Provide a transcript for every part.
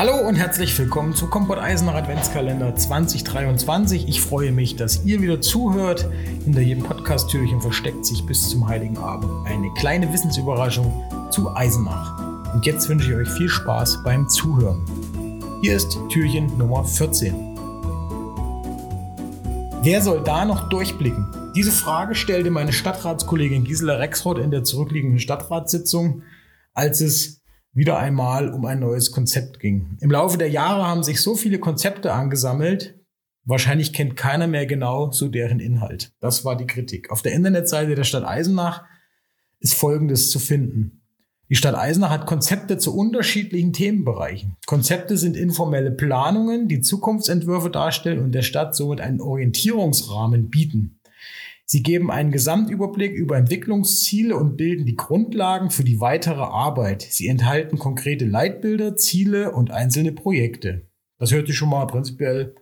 Hallo und herzlich willkommen zu Kompott Eisener Adventskalender 2023. Ich freue mich, dass ihr wieder zuhört. Hinter jedem Podcast-Türchen versteckt sich bis zum Heiligen Abend eine kleine Wissensüberraschung zu Eisenach. Und jetzt wünsche ich euch viel Spaß beim Zuhören. Hier ist Türchen Nummer 14. Wer soll da noch durchblicken? Diese Frage stellte meine Stadtratskollegin Gisela Rexroth in der zurückliegenden Stadtratssitzung, als es wieder einmal um ein neues Konzept ging. Im Laufe der Jahre haben sich so viele Konzepte angesammelt, wahrscheinlich kennt keiner mehr genau so deren Inhalt. Das war die Kritik. Auf der Internetseite der Stadt Eisenach ist Folgendes zu finden. Die Stadt Eisenach hat Konzepte zu unterschiedlichen Themenbereichen. Konzepte sind informelle Planungen, die Zukunftsentwürfe darstellen und der Stadt somit einen Orientierungsrahmen bieten. Sie geben einen Gesamtüberblick über Entwicklungsziele und bilden die Grundlagen für die weitere Arbeit. Sie enthalten konkrete Leitbilder, Ziele und einzelne Projekte. Das hört sich schon mal prinzipiell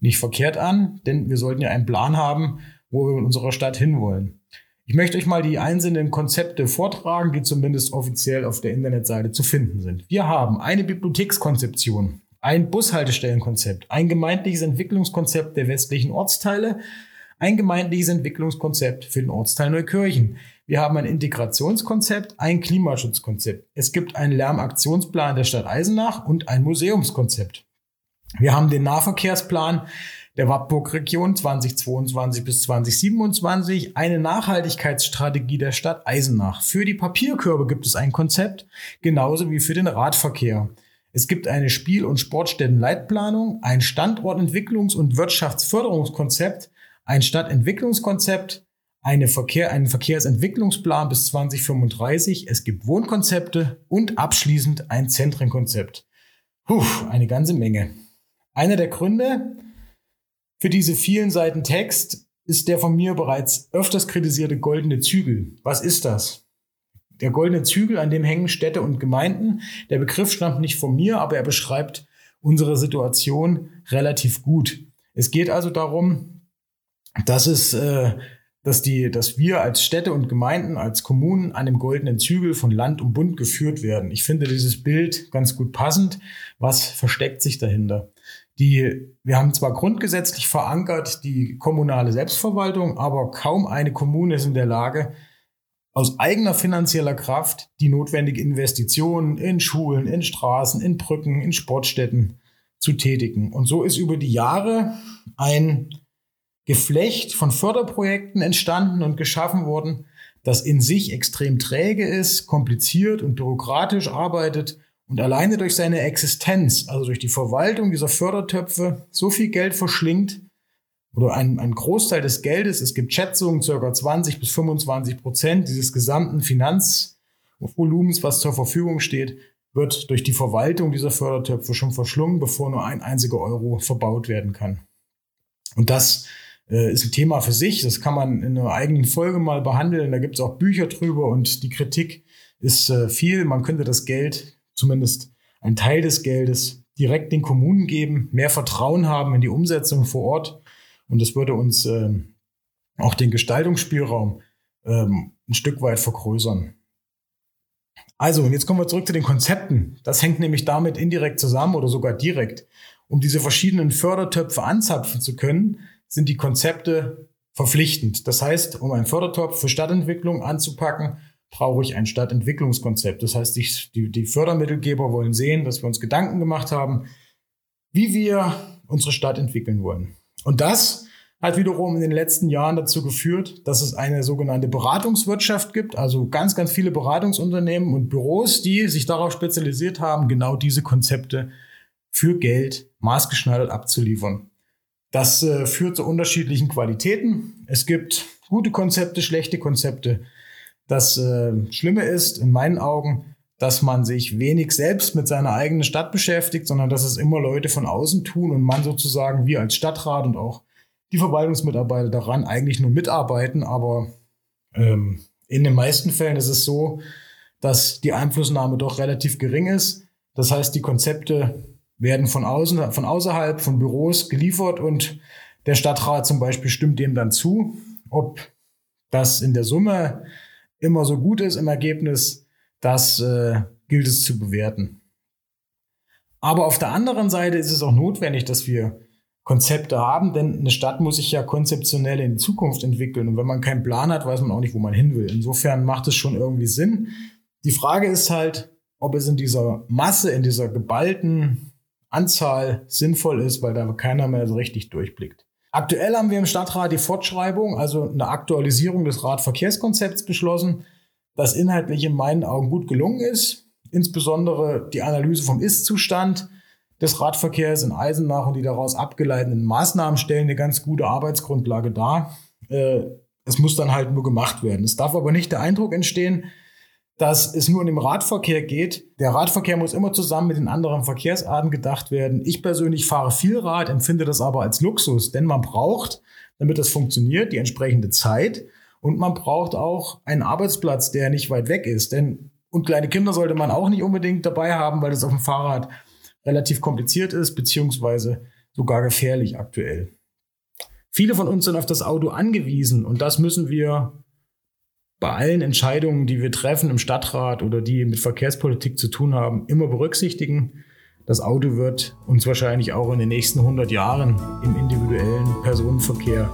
nicht verkehrt an, denn wir sollten ja einen Plan haben, wo wir in unserer Stadt hinwollen. Ich möchte euch mal die einzelnen Konzepte vortragen, die zumindest offiziell auf der Internetseite zu finden sind. Wir haben eine Bibliothekskonzeption, ein Bushaltestellenkonzept, ein gemeindliches Entwicklungskonzept der westlichen Ortsteile, ein gemeindliches Entwicklungskonzept für den Ortsteil Neukirchen. Wir haben ein Integrationskonzept, ein Klimaschutzkonzept. Es gibt einen Lärmaktionsplan der Stadt Eisenach und ein Museumskonzept. Wir haben den Nahverkehrsplan der Wattburg-Region 2022 bis 2027, eine Nachhaltigkeitsstrategie der Stadt Eisenach. Für die Papierkörbe gibt es ein Konzept, genauso wie für den Radverkehr. Es gibt eine Spiel- und Sportstättenleitplanung, ein Standortentwicklungs- und Wirtschaftsförderungskonzept, ein Stadtentwicklungskonzept, eine Verkehr, einen Verkehrsentwicklungsplan bis 2035, es gibt Wohnkonzepte und abschließend ein Zentrenkonzept. Puh, eine ganze Menge. Einer der Gründe für diese vielen Seiten Text ist der von mir bereits öfters kritisierte goldene Zügel. Was ist das? Der goldene Zügel, an dem hängen Städte und Gemeinden. Der Begriff stammt nicht von mir, aber er beschreibt unsere Situation relativ gut. Es geht also darum, das ist, äh, dass, die, dass wir als Städte und Gemeinden, als Kommunen an dem goldenen Zügel von Land und Bund geführt werden. Ich finde dieses Bild ganz gut passend. Was versteckt sich dahinter? Die, wir haben zwar grundgesetzlich verankert die kommunale Selbstverwaltung, aber kaum eine Kommune ist in der Lage, aus eigener finanzieller Kraft die notwendigen Investitionen in Schulen, in Straßen, in Brücken, in Sportstätten zu tätigen. Und so ist über die Jahre ein Geflecht von Förderprojekten entstanden und geschaffen worden, das in sich extrem träge ist, kompliziert und bürokratisch arbeitet und alleine durch seine Existenz, also durch die Verwaltung dieser Fördertöpfe, so viel Geld verschlingt oder ein, ein Großteil des Geldes, es gibt Schätzungen, circa 20 bis 25 Prozent dieses gesamten Finanzvolumens, was zur Verfügung steht, wird durch die Verwaltung dieser Fördertöpfe schon verschlungen, bevor nur ein einziger Euro verbaut werden kann. Und das äh, ist ein Thema für sich. Das kann man in einer eigenen Folge mal behandeln. Da gibt es auch Bücher drüber und die Kritik ist äh, viel. Man könnte das Geld, zumindest ein Teil des Geldes, direkt den Kommunen geben, mehr Vertrauen haben in die Umsetzung vor Ort. Und das würde uns ähm, auch den Gestaltungsspielraum ähm, ein Stück weit vergrößern. Also, und jetzt kommen wir zurück zu den Konzepten. Das hängt nämlich damit indirekt zusammen oder sogar direkt. Um diese verschiedenen Fördertöpfe anzapfen zu können, sind die Konzepte verpflichtend. Das heißt, um einen Fördertopf für Stadtentwicklung anzupacken, brauche ich ein Stadtentwicklungskonzept. Das heißt, die, die Fördermittelgeber wollen sehen, dass wir uns Gedanken gemacht haben, wie wir unsere Stadt entwickeln wollen. Und das hat wiederum in den letzten Jahren dazu geführt, dass es eine sogenannte Beratungswirtschaft gibt, also ganz, ganz viele Beratungsunternehmen und Büros, die sich darauf spezialisiert haben, genau diese Konzepte für Geld maßgeschneidert abzuliefern. Das äh, führt zu unterschiedlichen Qualitäten. Es gibt gute Konzepte, schlechte Konzepte. Das äh, Schlimme ist in meinen Augen, dass man sich wenig selbst mit seiner eigenen Stadt beschäftigt, sondern dass es immer Leute von außen tun und man sozusagen, wir als Stadtrat und auch die Verwaltungsmitarbeiter daran eigentlich nur mitarbeiten. Aber ähm, in den meisten Fällen ist es so, dass die Einflussnahme doch relativ gering ist. Das heißt, die Konzepte werden von außen, von außerhalb, von Büros geliefert und der Stadtrat zum Beispiel stimmt dem dann zu. Ob das in der Summe immer so gut ist im Ergebnis, das äh, gilt es zu bewerten. Aber auf der anderen Seite ist es auch notwendig, dass wir Konzepte haben, denn eine Stadt muss sich ja konzeptionell in die Zukunft entwickeln. Und wenn man keinen Plan hat, weiß man auch nicht, wo man hin will. Insofern macht es schon irgendwie Sinn. Die Frage ist halt, ob es in dieser Masse, in dieser geballten Anzahl sinnvoll ist, weil da keiner mehr so richtig durchblickt. Aktuell haben wir im Stadtrat die Fortschreibung, also eine Aktualisierung des Radverkehrskonzepts beschlossen, das inhaltlich in meinen Augen gut gelungen ist. Insbesondere die Analyse vom Ist-Zustand des Radverkehrs in Eisenach und die daraus abgeleiteten Maßnahmen stellen eine ganz gute Arbeitsgrundlage dar. Äh, es muss dann halt nur gemacht werden. Es darf aber nicht der Eindruck entstehen, dass es nur in dem Radverkehr geht. Der Radverkehr muss immer zusammen mit den anderen Verkehrsarten gedacht werden. Ich persönlich fahre viel Rad, empfinde das aber als Luxus, denn man braucht, damit das funktioniert, die entsprechende Zeit und man braucht auch einen Arbeitsplatz, der nicht weit weg ist. Denn und kleine Kinder sollte man auch nicht unbedingt dabei haben, weil das auf dem Fahrrad relativ kompliziert ist, beziehungsweise sogar gefährlich aktuell. Viele von uns sind auf das Auto angewiesen und das müssen wir bei allen Entscheidungen, die wir treffen im Stadtrat oder die mit Verkehrspolitik zu tun haben, immer berücksichtigen. Das Auto wird uns wahrscheinlich auch in den nächsten 100 Jahren im individuellen Personenverkehr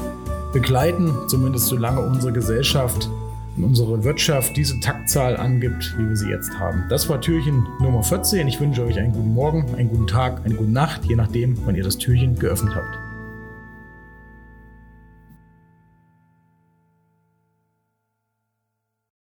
begleiten, zumindest solange unsere Gesellschaft und unsere Wirtschaft diese Taktzahl angibt, wie wir sie jetzt haben. Das war Türchen Nummer 14. Ich wünsche euch einen guten Morgen, einen guten Tag, eine gute Nacht, je nachdem, wann ihr das Türchen geöffnet habt.